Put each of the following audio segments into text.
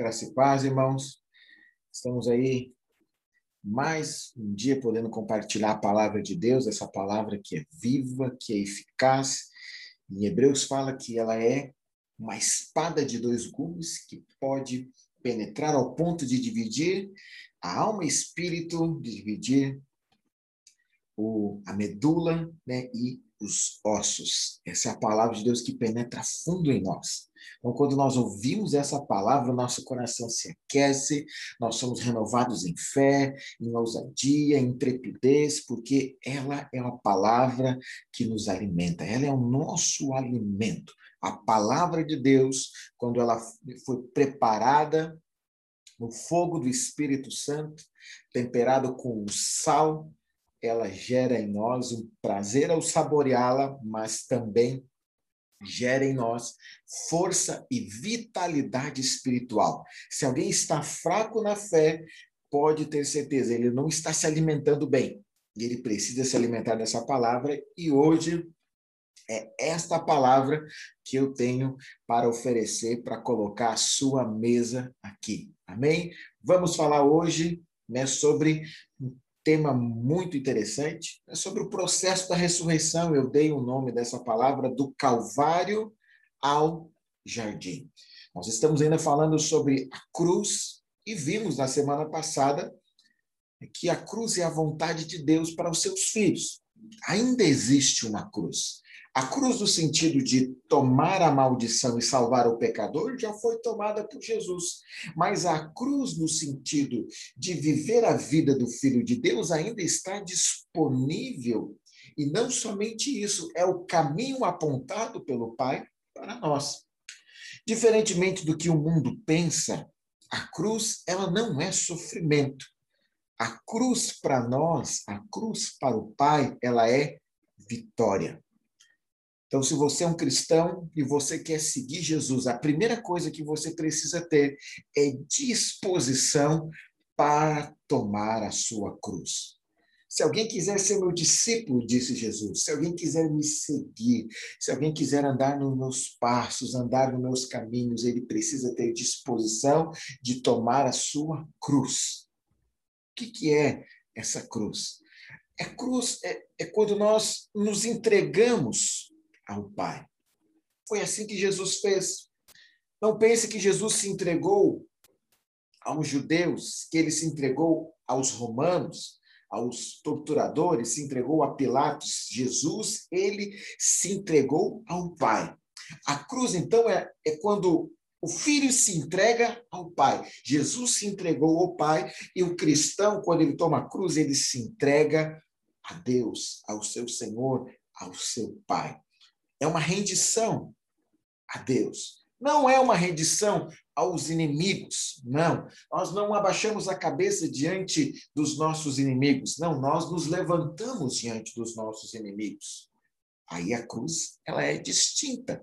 Graça e paz, irmãos. Estamos aí mais um dia podendo compartilhar a palavra de Deus, essa palavra que é viva, que é eficaz. Em Hebreus fala que ela é uma espada de dois gumes que pode penetrar ao ponto de dividir a alma e espírito, de dividir o, a medula né, e os ossos. Essa é a palavra de Deus que penetra fundo em nós. Então, quando nós ouvimos essa palavra, nosso coração se aquece, nós somos renovados em fé, em ousadia, em intrepidez, porque ela é uma palavra que nos alimenta, ela é o nosso alimento. A palavra de Deus, quando ela foi preparada no fogo do Espírito Santo, temperado com o sal ela gera em nós um prazer ao saboreá-la, mas também gera em nós força e vitalidade espiritual. Se alguém está fraco na fé, pode ter certeza, ele não está se alimentando bem. Ele precisa se alimentar dessa palavra e hoje é esta palavra que eu tenho para oferecer, para colocar a sua mesa aqui. Amém? Vamos falar hoje né, sobre tema muito interessante, é sobre o processo da ressurreição. Eu dei o nome dessa palavra do Calvário ao jardim. Nós estamos ainda falando sobre a cruz e vimos na semana passada que a cruz é a vontade de Deus para os seus filhos. Ainda existe uma cruz. A cruz, no sentido de tomar a maldição e salvar o pecador, já foi tomada por Jesus. Mas a cruz, no sentido de viver a vida do Filho de Deus, ainda está disponível. E não somente isso, é o caminho apontado pelo Pai para nós. Diferentemente do que o mundo pensa, a cruz, ela não é sofrimento. A cruz para nós, a cruz para o Pai, ela é vitória. Então, se você é um cristão e você quer seguir Jesus, a primeira coisa que você precisa ter é disposição para tomar a sua cruz. Se alguém quiser ser meu discípulo, disse Jesus, se alguém quiser me seguir, se alguém quiser andar nos meus passos, andar nos meus caminhos, ele precisa ter disposição de tomar a sua cruz. O que, que é essa cruz? A cruz é, é quando nós nos entregamos ao Pai. Foi assim que Jesus fez. Não pense que Jesus se entregou aos judeus, que ele se entregou aos romanos, aos torturadores, se entregou a Pilatos. Jesus, ele se entregou ao Pai. A cruz, então, é, é quando o filho se entrega ao Pai. Jesus se entregou ao Pai e o cristão, quando ele toma a cruz, ele se entrega a Deus, ao seu Senhor, ao seu Pai é uma rendição a Deus. Não é uma rendição aos inimigos, não. Nós não abaixamos a cabeça diante dos nossos inimigos, não. Nós nos levantamos diante dos nossos inimigos. Aí a cruz, ela é distinta.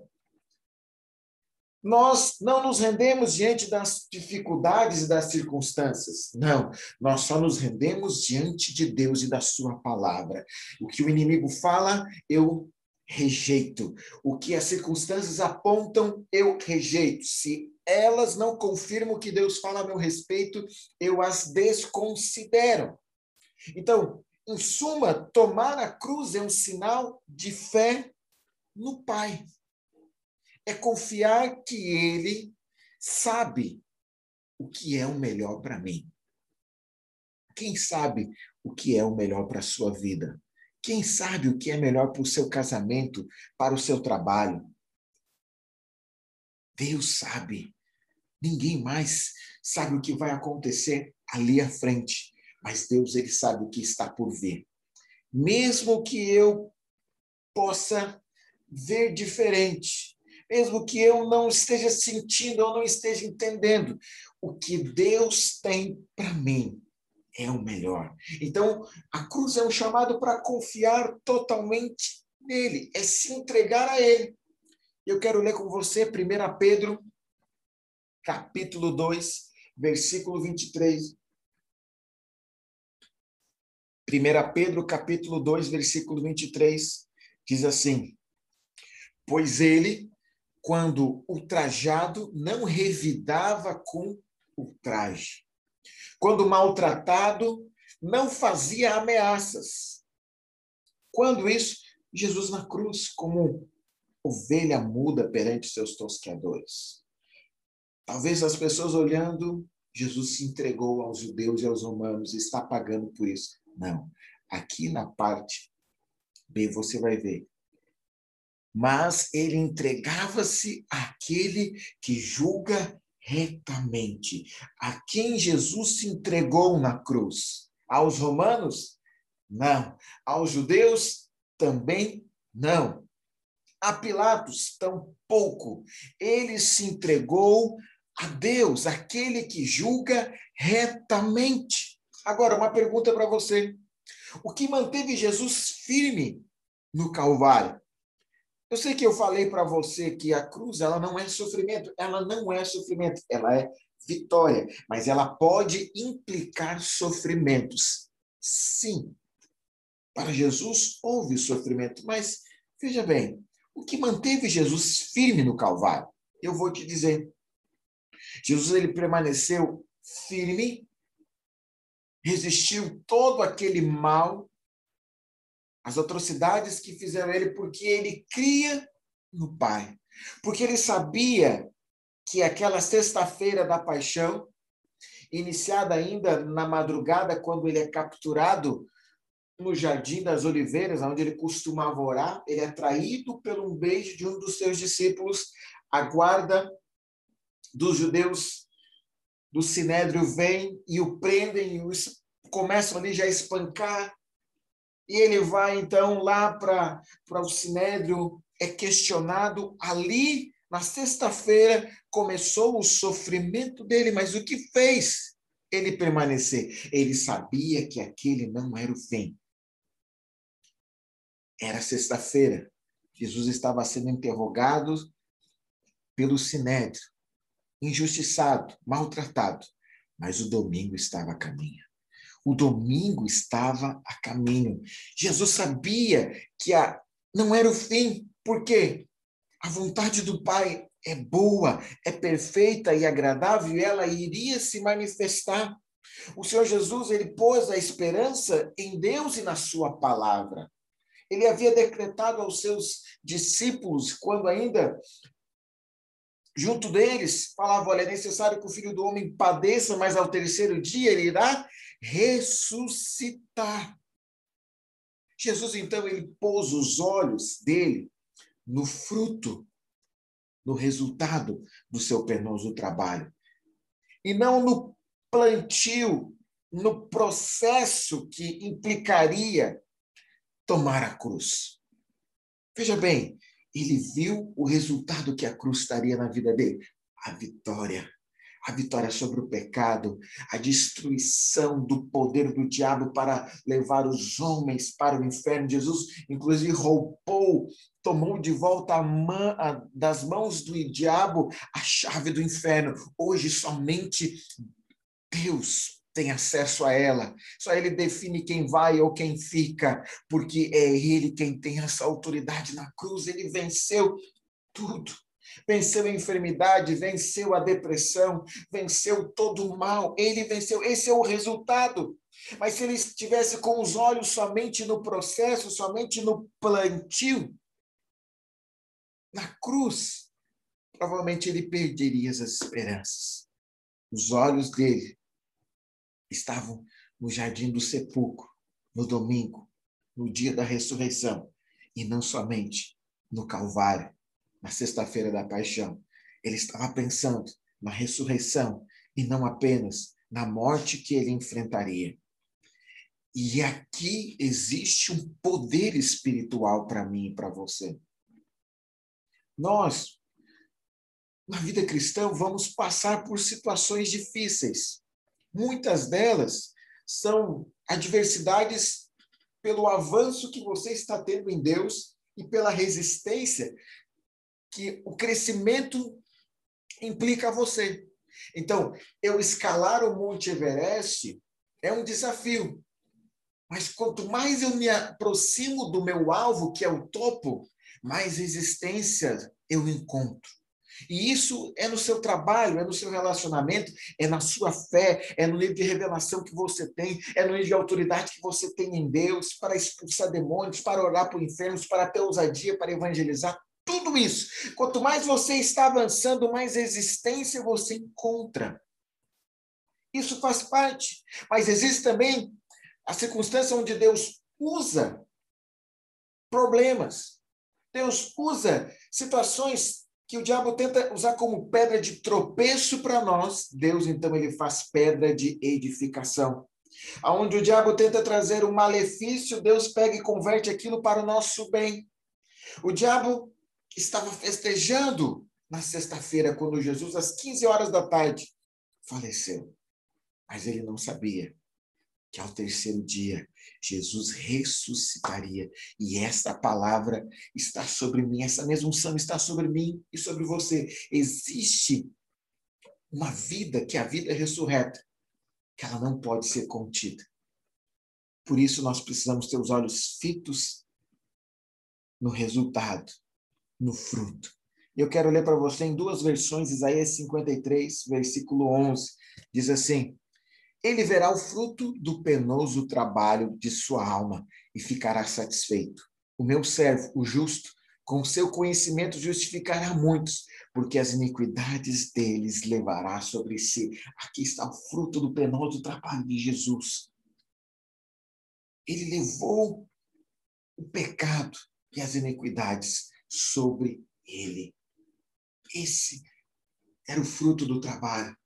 Nós não nos rendemos diante das dificuldades e das circunstâncias. Não, nós só nos rendemos diante de Deus e da sua palavra. O que o inimigo fala, eu rejeito. O que as circunstâncias apontam, eu rejeito. Se elas não confirmam o que Deus fala a meu respeito, eu as desconsidero. Então, em suma, tomar a cruz é um sinal de fé no Pai. É confiar que Ele sabe o que é o melhor para mim. Quem sabe o que é o melhor para a sua vida? Quem sabe o que é melhor para o seu casamento, para o seu trabalho? Deus sabe. Ninguém mais sabe o que vai acontecer ali à frente, mas Deus ele sabe o que está por vir. Mesmo que eu possa ver diferente, mesmo que eu não esteja sentindo ou não esteja entendendo, o que Deus tem para mim é o melhor. Então, a cruz é um chamado para confiar totalmente nele, é se entregar a ele. Eu quero ler com você 1 Pedro, capítulo 2, versículo 23. 1 Pedro, capítulo 2, versículo 23, diz assim: Pois ele quando ultrajado não revidava com ultraje. Quando maltratado, não fazia ameaças. Quando isso, Jesus na cruz, como ovelha muda perante seus tosqueadores. Talvez as pessoas olhando, Jesus se entregou aos judeus e aos romanos, está pagando por isso. Não. Aqui na parte B você vai ver. Mas ele entregava-se àquele que julga retamente. A quem Jesus se entregou na cruz? Aos romanos? Não. Aos judeus? Também não. A Pilatos? Tampouco. Ele se entregou a Deus, aquele que julga retamente. Agora, uma pergunta para você. O que manteve Jesus firme no Calvário? Eu sei que eu falei para você que a cruz ela não é sofrimento, ela não é sofrimento, ela é vitória, mas ela pode implicar sofrimentos. Sim. Para Jesus houve sofrimento, mas veja bem, o que manteve Jesus firme no Calvário? Eu vou te dizer. Jesus ele permaneceu firme, resistiu todo aquele mal as atrocidades que fizeram ele, porque ele cria no Pai. Porque ele sabia que aquela sexta-feira da paixão, iniciada ainda na madrugada, quando ele é capturado no Jardim das Oliveiras, onde ele costumava orar, ele é traído pelo um beijo de um dos seus discípulos, a guarda dos judeus do Sinédrio vem e o prendem e os começam ali já a espancar, e ele vai então lá para o Sinédrio, é questionado ali na sexta-feira começou o sofrimento dele, mas o que fez ele permanecer? Ele sabia que aquele não era o fim. Era sexta-feira. Jesus estava sendo interrogado pelo sinédrio, injustiçado, maltratado, mas o domingo estava a caminho. O domingo estava a caminho. Jesus sabia que a, não era o fim, porque a vontade do Pai é boa, é perfeita e agradável, e ela iria se manifestar. O Senhor Jesus, ele pôs a esperança em Deus e na sua palavra. Ele havia decretado aos seus discípulos, quando ainda junto deles, falava: olha, é necessário que o filho do homem padeça, mas ao terceiro dia ele irá ressuscitar. Jesus, então, ele pôs os olhos dele no fruto, no resultado do seu penoso trabalho. E não no plantio, no processo que implicaria tomar a cruz. Veja bem, ele viu o resultado que a cruz estaria na vida dele, a vitória a vitória sobre o pecado, a destruição do poder do diabo para levar os homens para o inferno. Jesus, inclusive, roubou, tomou de volta a mão, a, das mãos do diabo a chave do inferno. Hoje, somente Deus tem acesso a ela. Só ele define quem vai ou quem fica, porque é ele quem tem essa autoridade na cruz. Ele venceu tudo venceu a enfermidade, venceu a depressão, venceu todo o mal. Ele venceu. Esse é o resultado. Mas se ele estivesse com os olhos somente no processo, somente no plantio, na cruz, provavelmente ele perderia as esperanças. Os olhos dele estavam no jardim do sepulcro, no domingo, no dia da ressurreição, e não somente no Calvário, na sexta-feira da paixão. Ele estava pensando na ressurreição e não apenas na morte que ele enfrentaria. E aqui existe um poder espiritual para mim e para você. Nós, na vida cristã, vamos passar por situações difíceis. Muitas delas são adversidades pelo avanço que você está tendo em Deus e pela resistência que o crescimento implica você. Então, eu escalar o Monte Everest é um desafio. Mas quanto mais eu me aproximo do meu alvo, que é o topo, mais resistência eu encontro. E isso é no seu trabalho, é no seu relacionamento, é na sua fé, é no nível de revelação que você tem, é no nível de autoridade que você tem em Deus para expulsar demônios, para orar por enfermos, para ter ousadia, para evangelizar. Tudo isso. Quanto mais você está avançando, mais resistência você encontra. Isso faz parte. Mas existe também a circunstância onde Deus usa problemas. Deus usa situações que o diabo tenta usar como pedra de tropeço para nós. Deus, então, ele faz pedra de edificação. Aonde o diabo tenta trazer um malefício, Deus pega e converte aquilo para o nosso bem. O diabo estava festejando na sexta-feira, quando Jesus, às 15 horas da tarde, faleceu. Mas ele não sabia que ao terceiro dia Jesus ressuscitaria. E esta palavra está sobre mim, essa mesma unção está sobre mim e sobre você. Existe uma vida que é a vida ressurreta, que ela não pode ser contida. Por isso nós precisamos ter os olhos fitos no resultado, no fruto. Eu quero ler para você em duas versões, Isaías 53, versículo 11. Diz assim: ele verá o fruto do penoso trabalho de sua alma e ficará satisfeito. O meu servo, o justo, com seu conhecimento justificará muitos, porque as iniquidades deles levará sobre si. Aqui está o fruto do penoso trabalho de Jesus. Ele levou o pecado e as iniquidades sobre ele. Esse era o fruto do trabalho.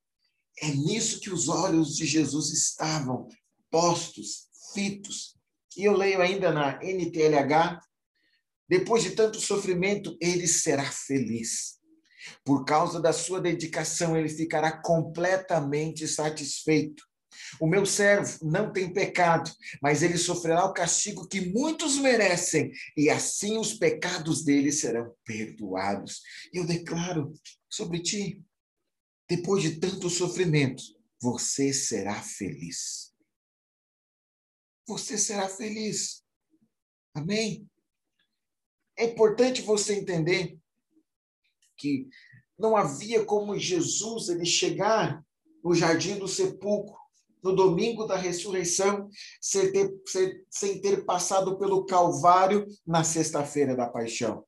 É nisso que os olhos de Jesus estavam postos, fitos. E eu leio ainda na NTLH: depois de tanto sofrimento, ele será feliz. Por causa da sua dedicação, ele ficará completamente satisfeito. O meu servo não tem pecado, mas ele sofrerá o castigo que muitos merecem, e assim os pecados dele serão perdoados. Eu declaro sobre ti depois de tanto sofrimento, você será feliz. Você será feliz. Amém? É importante você entender que não havia como Jesus ele chegar no jardim do sepulcro no domingo da ressurreição sem ter, sem ter passado pelo Calvário na sexta-feira da paixão.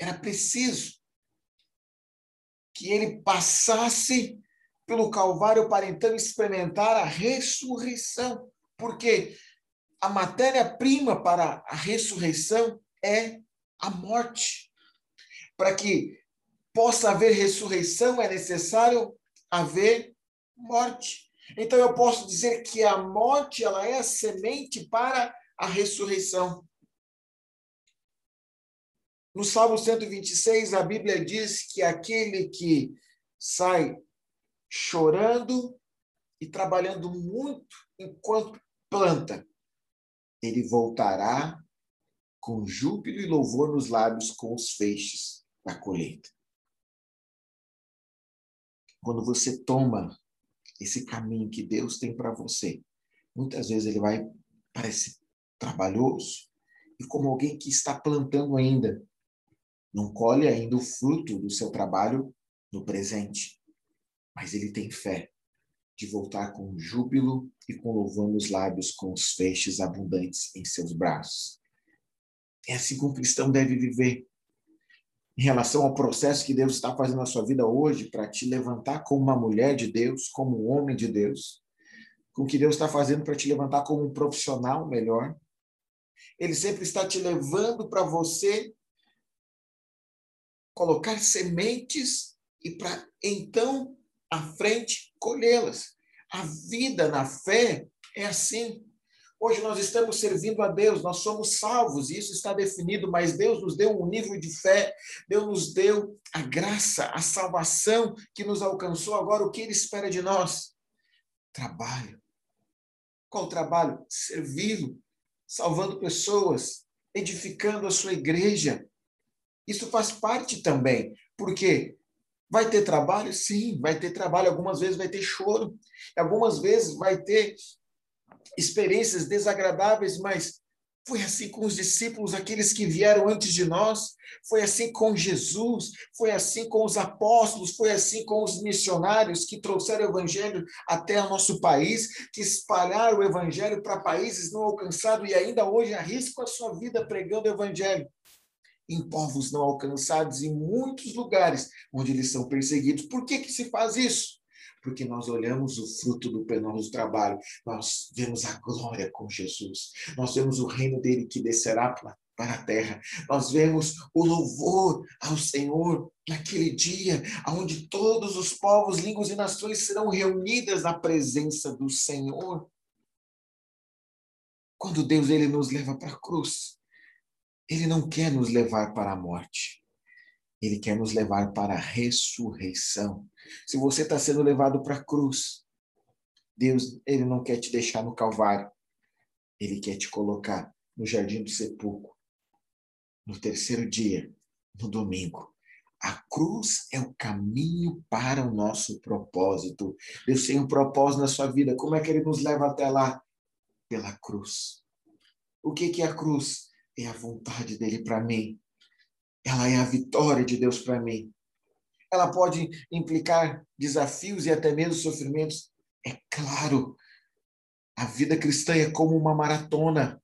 Era preciso que ele passasse pelo Calvário para então experimentar a ressurreição. Porque a matéria-prima para a ressurreição é a morte. Para que possa haver ressurreição, é necessário haver morte. Então eu posso dizer que a morte ela é a semente para a ressurreição. No Salmo 126, a Bíblia diz que aquele que sai chorando e trabalhando muito enquanto planta, ele voltará com júbilo e louvor nos lábios com os feixes da colheita. Quando você toma esse caminho que Deus tem para você, muitas vezes ele vai parecer trabalhoso e como alguém que está plantando ainda, não colhe ainda o fruto do seu trabalho no presente, mas ele tem fé de voltar com júbilo e com louvor nos lábios, com os feixes abundantes em seus braços. É assim que um cristão deve viver. Em relação ao processo que Deus está fazendo na sua vida hoje, para te levantar como uma mulher de Deus, como um homem de Deus, com o que Deus está fazendo para te levantar como um profissional melhor. Ele sempre está te levando para você colocar sementes e para então à frente colhê-las. A vida na fé é assim. Hoje nós estamos servindo a Deus, nós somos salvos, e isso está definido, mas Deus nos deu um nível de fé, Deus nos deu a graça, a salvação que nos alcançou. Agora, o que Ele espera de nós? Trabalho. Qual trabalho? Servi-lo, salvando pessoas, edificando a sua igreja, isso faz parte também, porque vai ter trabalho? Sim, vai ter trabalho. Algumas vezes vai ter choro, algumas vezes vai ter experiências desagradáveis, mas Foi assim com os discípulos, aqueles que vieram antes de nós. Foi assim com Jesus. Foi assim com os apóstolos. Foi assim com os missionários que trouxeram o evangelho até o nosso país, que espalharam o evangelho para países não alcançados e ainda hoje arriscam a sua vida pregando o evangelho em povos não alcançados, em muitos lugares onde eles são perseguidos. Por que, que se faz isso? Porque nós olhamos o fruto do penoso trabalho, nós vemos a glória com Jesus, nós vemos o reino dele que descerá para a terra, nós vemos o louvor ao Senhor naquele dia, onde todos os povos, línguas e nações serão reunidas na presença do Senhor. Quando Deus ele nos leva para a cruz, ele não quer nos levar para a morte. Ele quer nos levar para a ressurreição. Se você está sendo levado para a cruz, Deus, ele não quer te deixar no Calvário. Ele quer te colocar no jardim do sepulcro. No terceiro dia, no domingo. A cruz é o caminho para o nosso propósito. Deus tem um propósito na sua vida. Como é que ele nos leva até lá? Pela cruz. O que, que é a cruz? É a vontade dele para mim ela é a vitória de Deus para mim. Ela pode implicar desafios e até mesmo sofrimentos. É claro, a vida cristã é como uma maratona.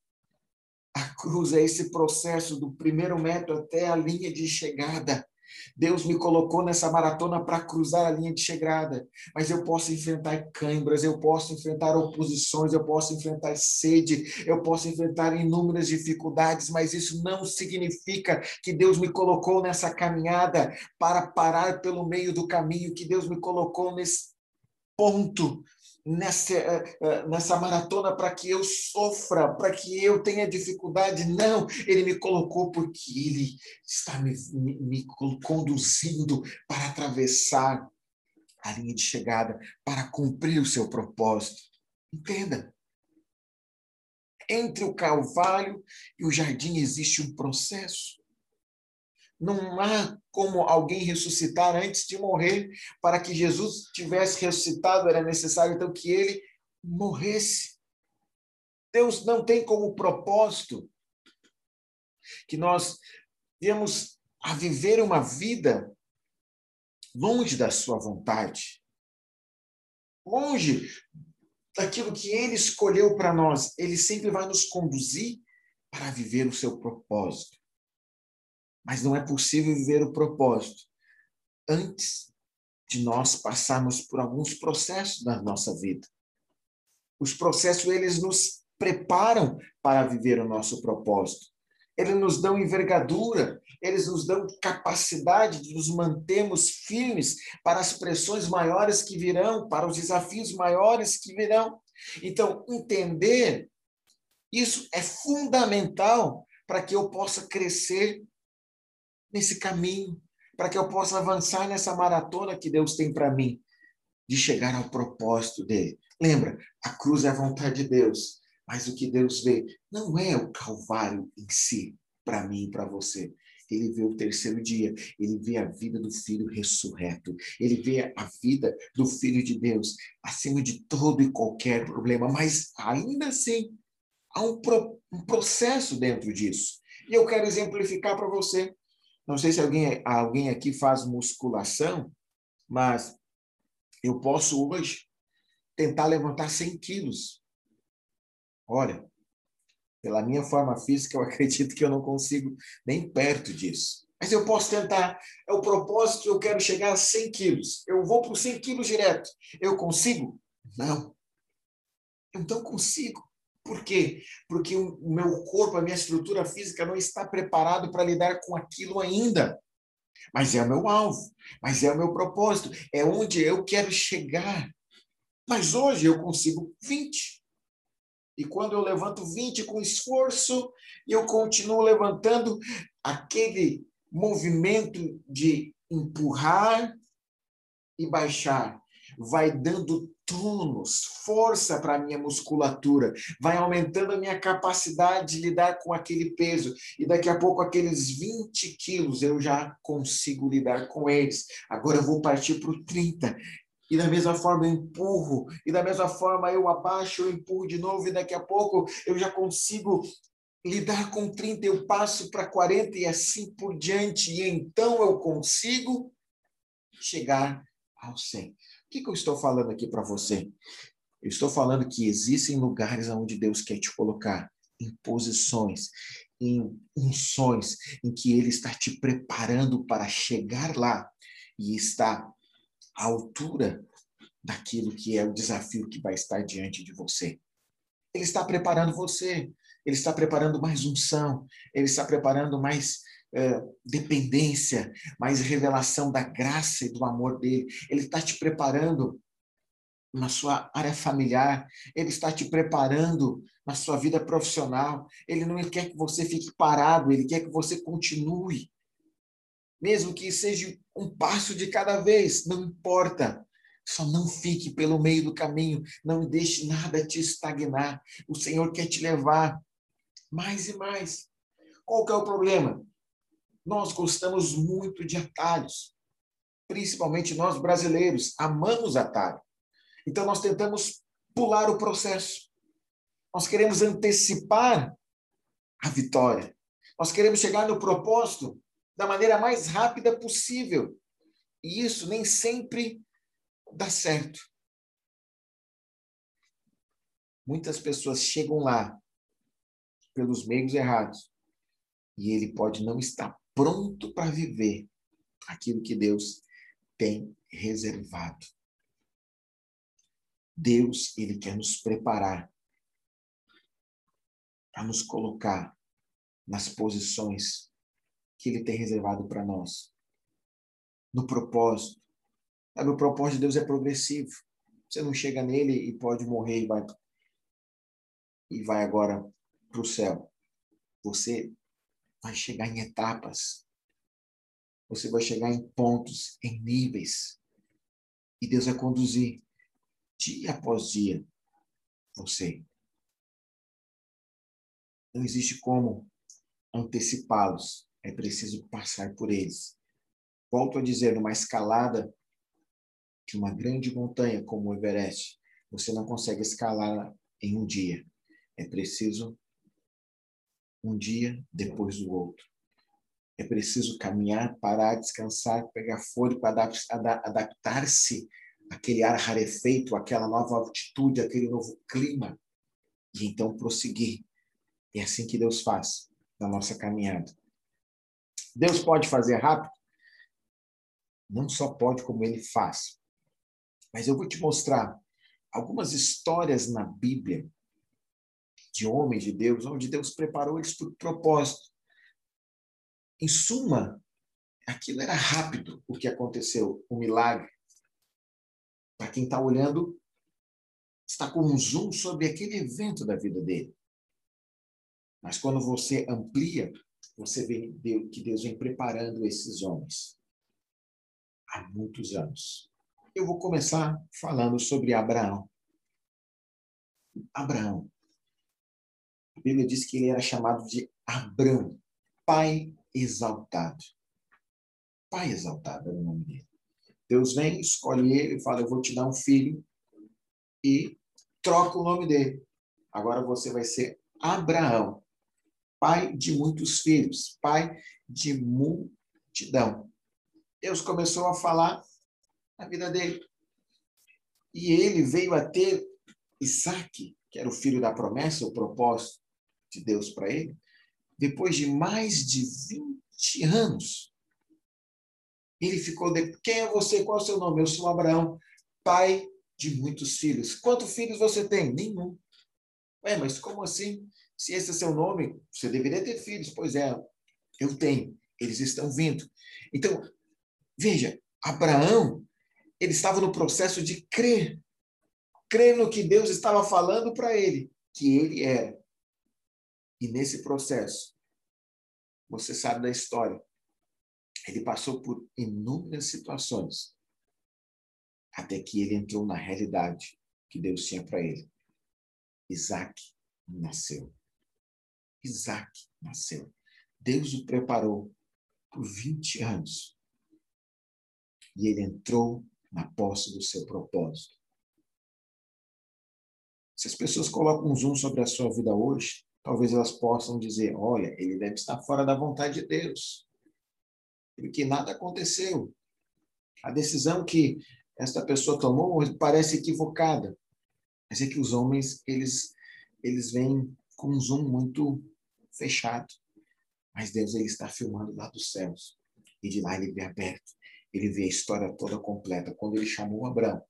A cruz é esse processo do primeiro metro até a linha de chegada. Deus me colocou nessa maratona para cruzar a linha de chegada, mas eu posso enfrentar câimbras, eu posso enfrentar oposições, eu posso enfrentar sede, eu posso enfrentar inúmeras dificuldades, mas isso não significa que Deus me colocou nessa caminhada para parar pelo meio do caminho, que Deus me colocou nesse ponto nessa, eh, eh, nessa maratona para que eu sofra, para que eu tenha dificuldade. Não, ele me colocou porque ele está me, me, me conduzindo para atravessar a linha de chegada, para cumprir o seu propósito. Entenda. Entre o Calvário e o jardim existe um processo. Não há como alguém ressuscitar antes de morrer. Para que Jesus tivesse ressuscitado, era necessário então que ele morresse. Deus não tem como propósito que nós viemos a viver uma vida longe da sua vontade, longe daquilo que ele escolheu para nós. Ele sempre vai nos conduzir para viver o seu propósito. Mas não é possível viver o propósito antes de nós passarmos por alguns processos na nossa vida. Os processos, eles nos preparam para viver o nosso propósito. Eles nos dão envergadura, eles nos dão capacidade de nos mantermos firmes para as pressões maiores que virão, para os desafios maiores que virão. Então, entender isso é fundamental para que eu possa crescer nesse caminho, para que eu possa avançar nessa maratona que Deus tem para mim, de chegar ao propósito dele. Lembra, a cruz é a vontade de Deus, mas o que Deus vê não é o Calvário em si, para mim e para você. Ele vê o terceiro dia, ele vê a vida do Filho ressurreto, ele vê a vida do Filho de Deus acima de todo e qualquer problema, mas ainda assim há um, pro, um processo dentro disso. E eu quero exemplificar para você. Não sei se alguém, alguém aqui faz musculação, mas eu posso hoje tentar levantar 100 quilos. Olha, pela minha forma física, eu acredito que eu não consigo nem perto disso. Mas eu posso tentar. É o propósito, eu quero chegar a 100 quilos. Eu vou para os 100 quilos direto. Eu consigo? Não. Então consigo. Por quê? Porque o meu corpo, a minha estrutura física não está preparado para lidar com aquilo ainda. Mas é o meu alvo, mas é o meu propósito, é onde eu quero chegar. Mas hoje eu consigo 20. E quando eu levanto 20 com esforço, eu continuo levantando aquele movimento de empurrar e baixar vai dando tônus, força para a minha musculatura, vai aumentando a minha capacidade de lidar com aquele peso. E daqui a pouco, aqueles 20 quilos eu já consigo lidar com eles. Agora eu vou partir para o 30. E da mesma forma eu empurro, e da mesma forma eu abaixo, eu empurro de novo, e daqui a pouco eu já consigo lidar com 30, eu passo para 40 e assim por diante, e então eu consigo chegar ao 100. Que, que eu estou falando aqui para você? Eu estou falando que existem lugares onde Deus quer te colocar, em posições, em unções, em que Ele está te preparando para chegar lá e estar à altura daquilo que é o desafio que vai estar diante de você. Ele está preparando você ele está preparando mais unção, ele está preparando mais é, dependência, mais revelação da graça e do amor dele. Ele está te preparando na sua área familiar, ele está te preparando na sua vida profissional. Ele não quer que você fique parado, ele quer que você continue. Mesmo que seja um passo de cada vez, não importa. Só não fique pelo meio do caminho, não deixe nada te estagnar. O Senhor quer te levar mais e mais. Qual que é o problema? Nós gostamos muito de atalhos, principalmente nós brasileiros, amamos atalho. Então nós tentamos pular o processo. Nós queremos antecipar a vitória. Nós queremos chegar no propósito da maneira mais rápida possível. E isso nem sempre dá certo. Muitas pessoas chegam lá pelos meios errados. E ele pode não estar pronto para viver aquilo que Deus tem reservado. Deus, ele quer nos preparar para nos colocar nas posições que ele tem reservado para nós. No propósito. Sabe, o propósito de Deus é progressivo. Você não chega nele e pode morrer e vai e vai agora para o céu. Você vai chegar em etapas. Você vai chegar em pontos, em níveis. E Deus vai conduzir dia após dia você. Não existe como antecipá-los. É preciso passar por eles. Volto a dizer, numa escalada de uma grande montanha como o Everest, você não consegue escalar em um dia. É preciso um dia depois do outro. É preciso caminhar, parar, descansar, pegar fôlego adaptar-se àquele ar rarefeito, àquela nova altitude, àquele novo clima, e então prosseguir. É assim que Deus faz na nossa caminhada. Deus pode fazer rápido? Não só pode, como ele faz. Mas eu vou te mostrar algumas histórias na Bíblia de homens de Deus, onde Deus preparou eles para o propósito. Em suma, aquilo era rápido o que aconteceu, o milagre. Para quem está olhando, está com um zoom sobre aquele evento da vida dele. Mas quando você amplia, você vê que Deus vem preparando esses homens há muitos anos. Eu vou começar falando sobre Abraão. Abraão. A Bíblia diz que ele era chamado de Abrão, pai exaltado. Pai exaltado era o nome dele. Deus vem, escolhe ele, fala: Eu vou te dar um filho, e troca o nome dele. Agora você vai ser Abraão, pai de muitos filhos, pai de multidão. Deus começou a falar na vida dele. E ele veio a ter Isaac, que era o filho da promessa, o propósito de Deus para ele, depois de mais de 20 anos, ele ficou de... Quem é você? Qual é o seu nome? Eu sou Abraão, pai de muitos filhos. Quantos filhos você tem? Nenhum. Ué, mas como assim? Se esse é seu nome, você deveria ter filhos. Pois é, eu tenho. Eles estão vindo. Então, veja, Abraão, ele estava no processo de crer. Crer no que Deus estava falando para ele, que ele era. E nesse processo, você sabe da história, ele passou por inúmeras situações até que ele entrou na realidade que Deus tinha para ele. Isaac nasceu. Isaac nasceu. Deus o preparou por 20 anos. E ele entrou na posse do seu propósito. Se as pessoas colocam um zoom sobre a sua vida hoje, talvez elas possam dizer: olha, ele deve estar fora da vontade de Deus, porque nada aconteceu. A decisão que esta pessoa tomou parece equivocada. Mas é que os homens, eles, eles vêm com um zoom muito fechado. Mas Deus ele está filmando lá dos céus. E de lá ele vê aberto. Ele vê a história toda completa. Quando ele chamou Abraão,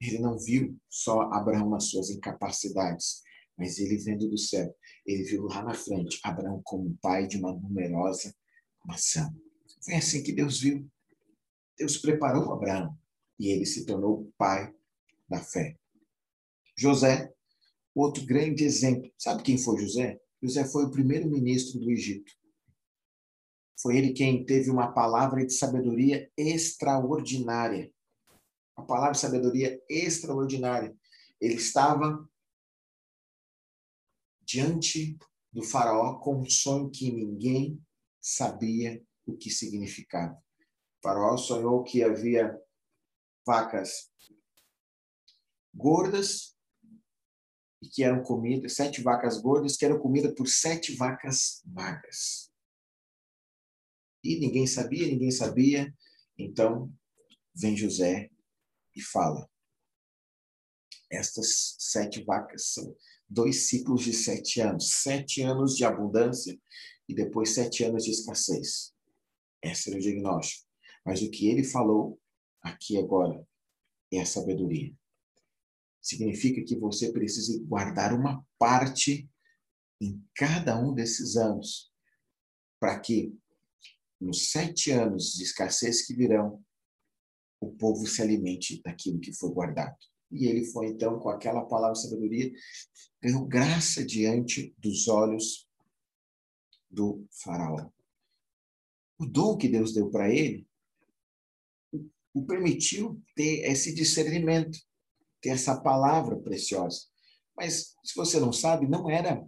ele não viu só Abraão nas suas incapacidades, mas ele vendo do céu. Ele viu lá na frente Abraão como pai de uma numerosa nação. Foi assim que Deus viu. Deus preparou Abraão e ele se tornou pai da fé. José, outro grande exemplo. Sabe quem foi José? José foi o primeiro ministro do Egito. Foi ele quem teve uma palavra de sabedoria extraordinária. Uma palavra de sabedoria extraordinária. Ele estava diante do faraó com um sonho que ninguém sabia o que significava. O faraó sonhou que havia vacas gordas e que eram comidas, sete vacas gordas que eram comidas por sete vacas magras. E ninguém sabia, ninguém sabia. Então vem José e fala: Estas sete vacas são dois ciclos de sete anos, sete anos de abundância e depois sete anos de escassez. Esse era o diagnóstico. Mas o que ele falou aqui agora é a sabedoria. Significa que você precisa guardar uma parte em cada um desses anos, para que nos sete anos de escassez que virão, o povo se alimente daquilo que foi guardado. E ele foi, então, com aquela palavra de sabedoria, ganhou graça diante dos olhos do faraó. O dom que Deus deu para ele o permitiu ter esse discernimento, ter essa palavra preciosa. Mas, se você não sabe, não era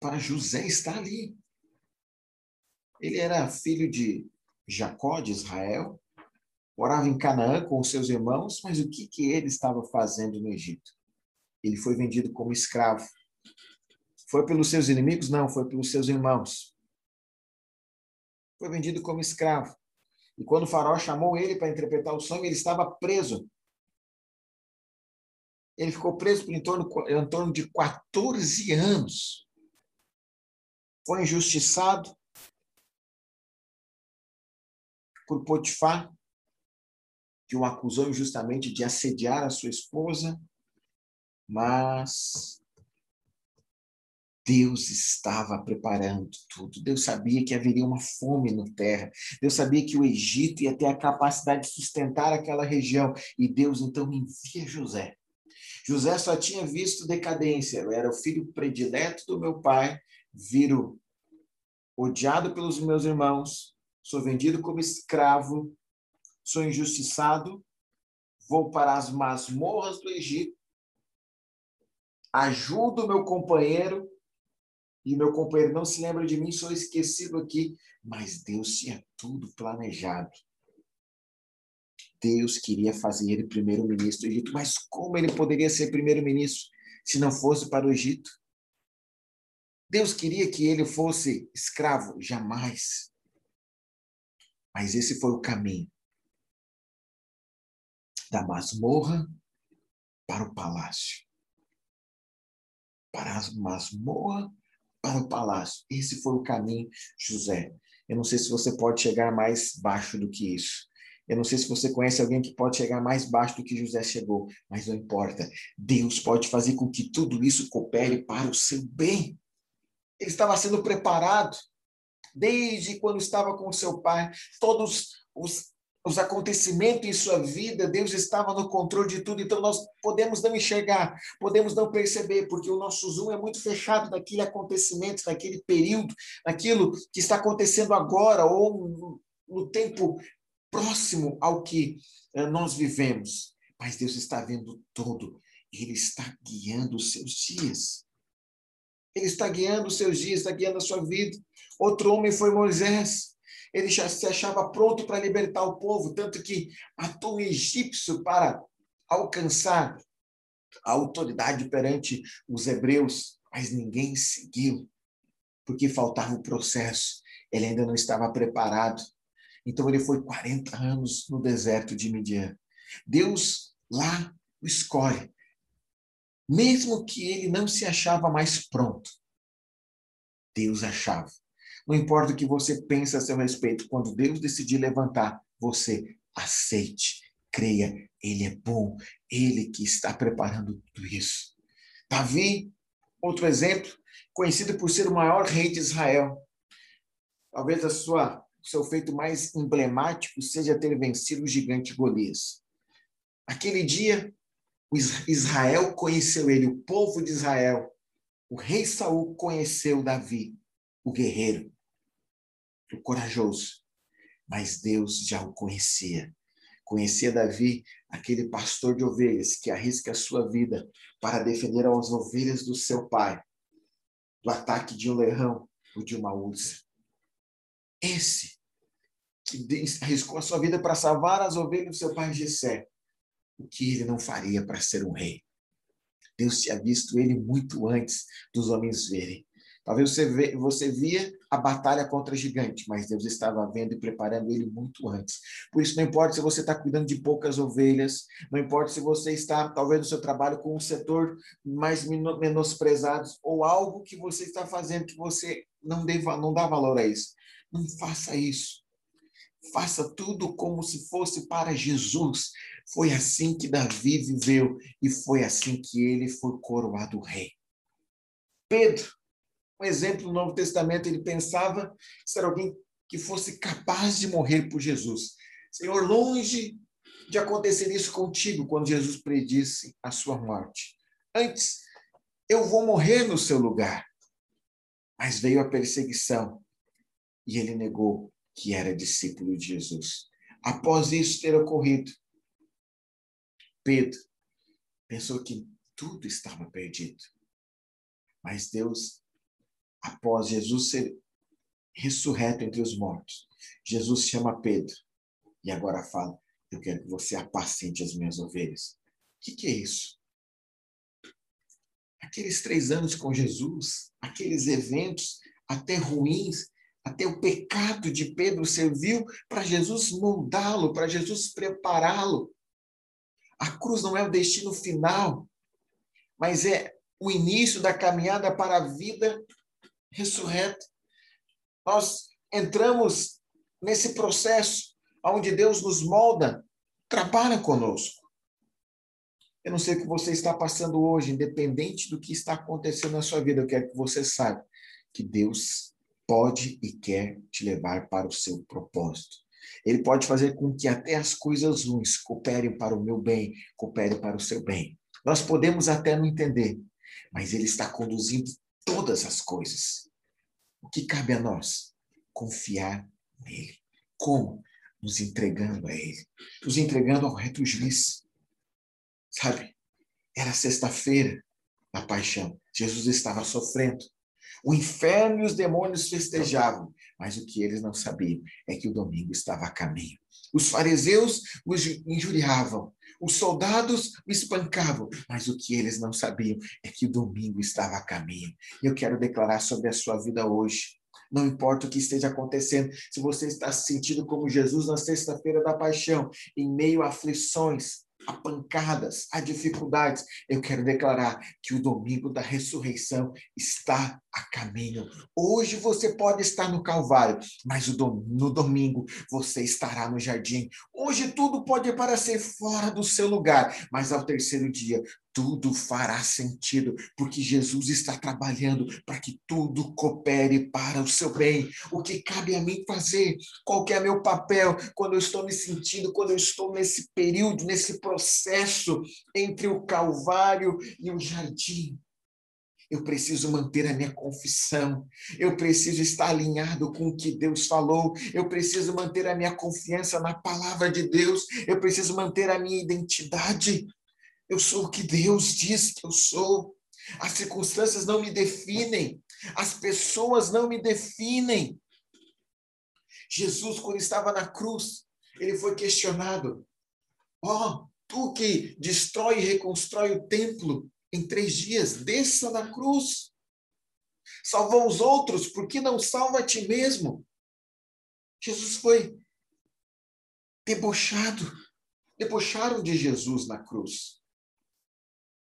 para José estar ali. Ele era filho de Jacó, de Israel, morava em Canaã com os seus irmãos, mas o que, que ele estava fazendo no Egito? Ele foi vendido como escravo. Foi pelos seus inimigos? Não, foi pelos seus irmãos. Foi vendido como escravo. E quando o faraó chamou ele para interpretar o sonho, ele estava preso. Ele ficou preso por em torno, em torno de 14 anos. Foi injustiçado por Potifar, que o acusou injustamente de assediar a sua esposa, mas Deus estava preparando tudo. Deus sabia que haveria uma fome na terra. Deus sabia que o Egito ia ter a capacidade de sustentar aquela região. E Deus então envia José. José só tinha visto decadência. Eu era o filho predileto do meu pai, viro odiado pelos meus irmãos, sou vendido como escravo, sou injustiçado, vou para as masmorras do Egito, ajudo meu companheiro e meu companheiro não se lembra de mim, sou esquecido aqui. Mas Deus tinha tudo planejado. Deus queria fazer ele primeiro-ministro do Egito, mas como ele poderia ser primeiro-ministro se não fosse para o Egito? Deus queria que ele fosse escravo? Jamais. Mas esse foi o caminho da masmorra para o palácio. Para a masmorra para o palácio. Esse foi o caminho, José. Eu não sei se você pode chegar mais baixo do que isso. Eu não sei se você conhece alguém que pode chegar mais baixo do que José chegou, mas não importa. Deus pode fazer com que tudo isso coopere para o seu bem. Ele estava sendo preparado desde quando estava com seu pai. Todos os os acontecimentos em sua vida, Deus estava no controle de tudo, então nós podemos não enxergar, podemos não perceber, porque o nosso zoom é muito fechado naquele acontecimento, naquele período, naquilo que está acontecendo agora ou no tempo próximo ao que eh, nós vivemos. Mas Deus está vendo todo, Ele está guiando os seus dias. Ele está guiando os seus dias, está guiando a sua vida. Outro homem foi Moisés ele já se achava pronto para libertar o povo, tanto que matou um egípcio para alcançar a autoridade perante os hebreus. mas ninguém seguiu, porque faltava o processo. Ele ainda não estava preparado. Então ele foi 40 anos no deserto de Midian. Deus lá o escolhe, mesmo que ele não se achava mais pronto. Deus achava. Não importa o que você pensa a seu respeito, quando Deus decidir levantar, você aceite, creia, ele é bom, ele que está preparando tudo isso. Davi, outro exemplo, conhecido por ser o maior rei de Israel. Talvez a sua seu feito mais emblemático seja ter vencido o gigante Golias. Aquele dia, Israel conheceu ele, o povo de Israel. O rei Saul conheceu Davi, o guerreiro, corajoso. Mas Deus já o conhecia. Conhecia Davi, aquele pastor de ovelhas que arrisca a sua vida para defender as ovelhas do seu pai do ataque de um leão ou de uma ursa. Esse que arriscou a sua vida para salvar as ovelhas do seu pai Jessé, o que ele não faria para ser um rei? Deus tinha visto ele muito antes dos homens verem. Talvez você, vê, você via a batalha contra gigante, mas Deus estava vendo e preparando ele muito antes. Por isso, não importa se você está cuidando de poucas ovelhas, não importa se você está, talvez, no seu trabalho com um setor mais menosprezado, ou algo que você está fazendo que você não, deva, não dá valor a isso. Não faça isso. Faça tudo como se fosse para Jesus. Foi assim que Davi viveu e foi assim que ele foi coroado rei. Pedro um exemplo no Novo Testamento, ele pensava ser alguém que fosse capaz de morrer por Jesus. Senhor, longe de acontecer isso contigo quando Jesus predisse a sua morte. Antes, eu vou morrer no seu lugar. Mas veio a perseguição e ele negou que era discípulo de Jesus. Após isso ter ocorrido, Pedro pensou que tudo estava perdido. Mas Deus após Jesus ser ressurreto entre os mortos, Jesus chama Pedro e agora fala: Eu quero que você apacente as minhas ovelhas. O que, que é isso? Aqueles três anos com Jesus, aqueles eventos até ruins, até o pecado de Pedro serviu para Jesus moldá-lo, para Jesus prepará-lo. A cruz não é o destino final, mas é o início da caminhada para a vida ressurreto. Nós entramos nesse processo onde Deus nos molda, trabalha conosco. Eu não sei o que você está passando hoje, independente do que está acontecendo na sua vida, eu quero que você saiba que Deus pode e quer te levar para o seu propósito. Ele pode fazer com que até as coisas ruins cooperem para o meu bem, cooperem para o seu bem. Nós podemos até não entender, mas ele está conduzindo todas as coisas. O que cabe a nós? Confiar nele. Como? Nos entregando a ele. Nos entregando ao reto juiz. Sabe? Era sexta-feira da paixão. Jesus estava sofrendo. O inferno e os demônios festejavam, mas o que eles não sabiam é que o domingo estava a caminho. Os fariseus os injuriavam, os soldados o espancavam, mas o que eles não sabiam é que o domingo estava a caminho. Eu quero declarar sobre a sua vida hoje. Não importa o que esteja acontecendo, se você está se sentindo como Jesus na sexta-feira da paixão, em meio a aflições, a pancadas, a dificuldades, eu quero declarar que o domingo da ressurreição está a caminho. Hoje você pode estar no Calvário, mas no domingo você estará no jardim. Hoje tudo pode parecer fora do seu lugar, mas ao terceiro dia tudo fará sentido, porque Jesus está trabalhando para que tudo coopere para o seu bem. O que cabe a mim fazer? Qual é meu papel quando eu estou me sentindo, quando eu estou nesse período, nesse processo entre o Calvário e o jardim? Eu preciso manter a minha confissão. Eu preciso estar alinhado com o que Deus falou. Eu preciso manter a minha confiança na palavra de Deus. Eu preciso manter a minha identidade. Eu sou o que Deus diz que eu sou. As circunstâncias não me definem. As pessoas não me definem. Jesus, quando estava na cruz, ele foi questionado. Ó, oh, tu que destrói e reconstrói o templo em três dias, desça na cruz. salvou os outros, por que não salva a ti mesmo? Jesus foi debochado, debocharam de Jesus na cruz.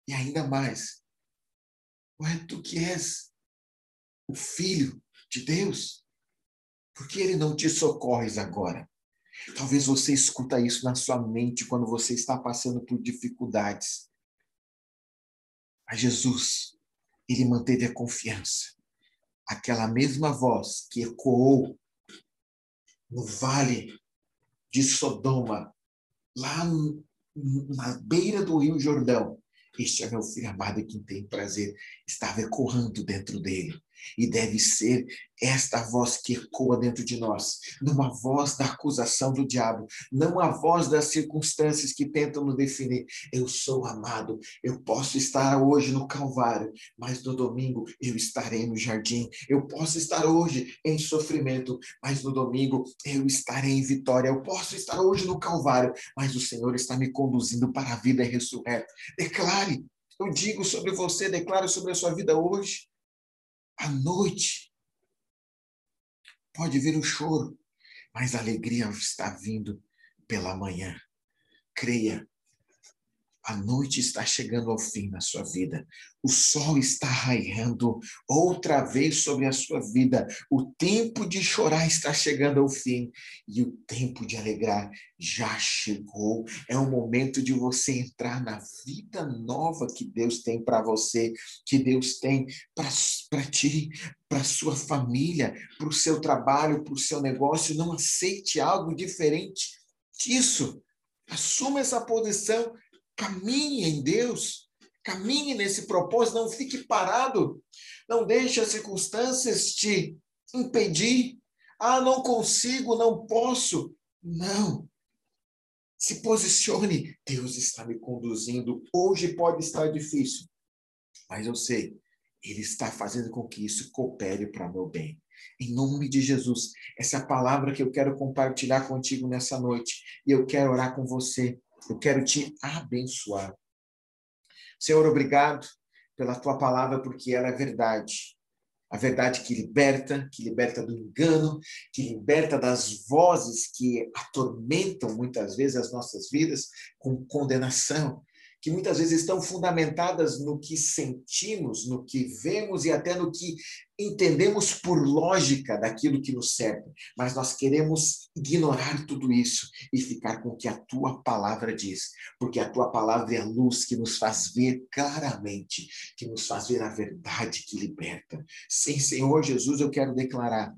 E ainda mais, ué, tu que és o Filho de Deus, por que ele não te socorres agora? Talvez você escuta isso na sua mente quando você está passando por dificuldades. Mas Jesus, ele manteve a confiança. Aquela mesma voz que ecoou no vale de Sodoma, lá na beira do Rio Jordão, este é meu filho amado em quem tem prazer. Estava ecoando dentro dele. E deve ser esta voz que ecoa dentro de nós, não a voz da acusação do diabo, não a voz das circunstâncias que tentam nos definir. Eu sou amado, eu posso estar hoje no Calvário, mas no domingo eu estarei no jardim. Eu posso estar hoje em sofrimento, mas no domingo eu estarei em vitória. Eu posso estar hoje no Calvário, mas o Senhor está me conduzindo para a vida ressurreta. Declare, eu digo sobre você, declaro sobre a sua vida hoje. À noite, pode vir o choro, mas a alegria está vindo pela manhã. Creia, a noite está chegando ao fim na sua vida. O sol está raiando outra vez sobre a sua vida. O tempo de chorar está chegando ao fim e o tempo de alegrar já chegou. É o momento de você entrar na vida nova que Deus tem para você, que Deus tem para ti, para sua família, para o seu trabalho, para o seu negócio. Não aceite algo diferente disso. Assuma essa posição Caminhe em Deus, caminhe nesse propósito, não fique parado, não deixe as circunstâncias te impedir. Ah, não consigo, não posso. Não. Se posicione. Deus está me conduzindo. Hoje pode estar difícil, mas eu sei, Ele está fazendo com que isso coopere para meu bem. Em nome de Jesus, essa é a palavra que eu quero compartilhar contigo nessa noite. E eu quero orar com você eu quero te abençoar. Senhor, obrigado pela tua palavra, porque ela é verdade. A verdade que liberta, que liberta do engano, que liberta das vozes que atormentam muitas vezes as nossas vidas com condenação, que muitas vezes estão fundamentadas no que sentimos, no que vemos e até no que entendemos por lógica daquilo que nos serve, mas nós queremos ignorar tudo isso e ficar com o que a tua palavra diz, porque a tua palavra é a luz que nos faz ver claramente, que nos faz ver a verdade que liberta. Sim, Senhor Jesus, eu quero declarar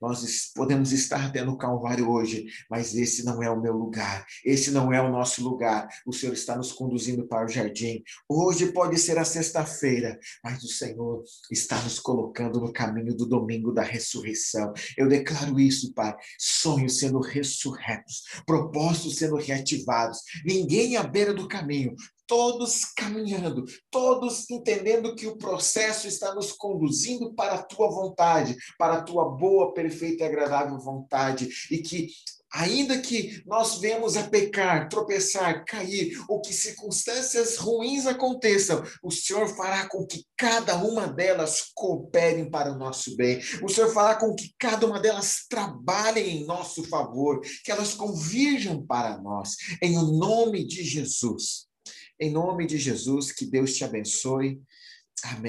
nós podemos estar até no Calvário hoje, mas esse não é o meu lugar, esse não é o nosso lugar. O Senhor está nos conduzindo para o jardim. Hoje pode ser a sexta-feira, mas o Senhor está nos colocando no caminho do domingo da ressurreição. Eu declaro isso, Pai. Sonhos sendo ressurretos, propósitos sendo reativados. Ninguém à beira do caminho todos caminhando, todos entendendo que o processo está nos conduzindo para a tua vontade, para a tua boa, perfeita e agradável vontade, e que ainda que nós venhamos a pecar, tropeçar, cair, ou que circunstâncias ruins aconteçam, o Senhor fará com que cada uma delas cooperem para o nosso bem. O Senhor fará com que cada uma delas trabalhem em nosso favor, que elas convirjam para nós, em o nome de Jesus. Em nome de Jesus, que Deus te abençoe. Amém.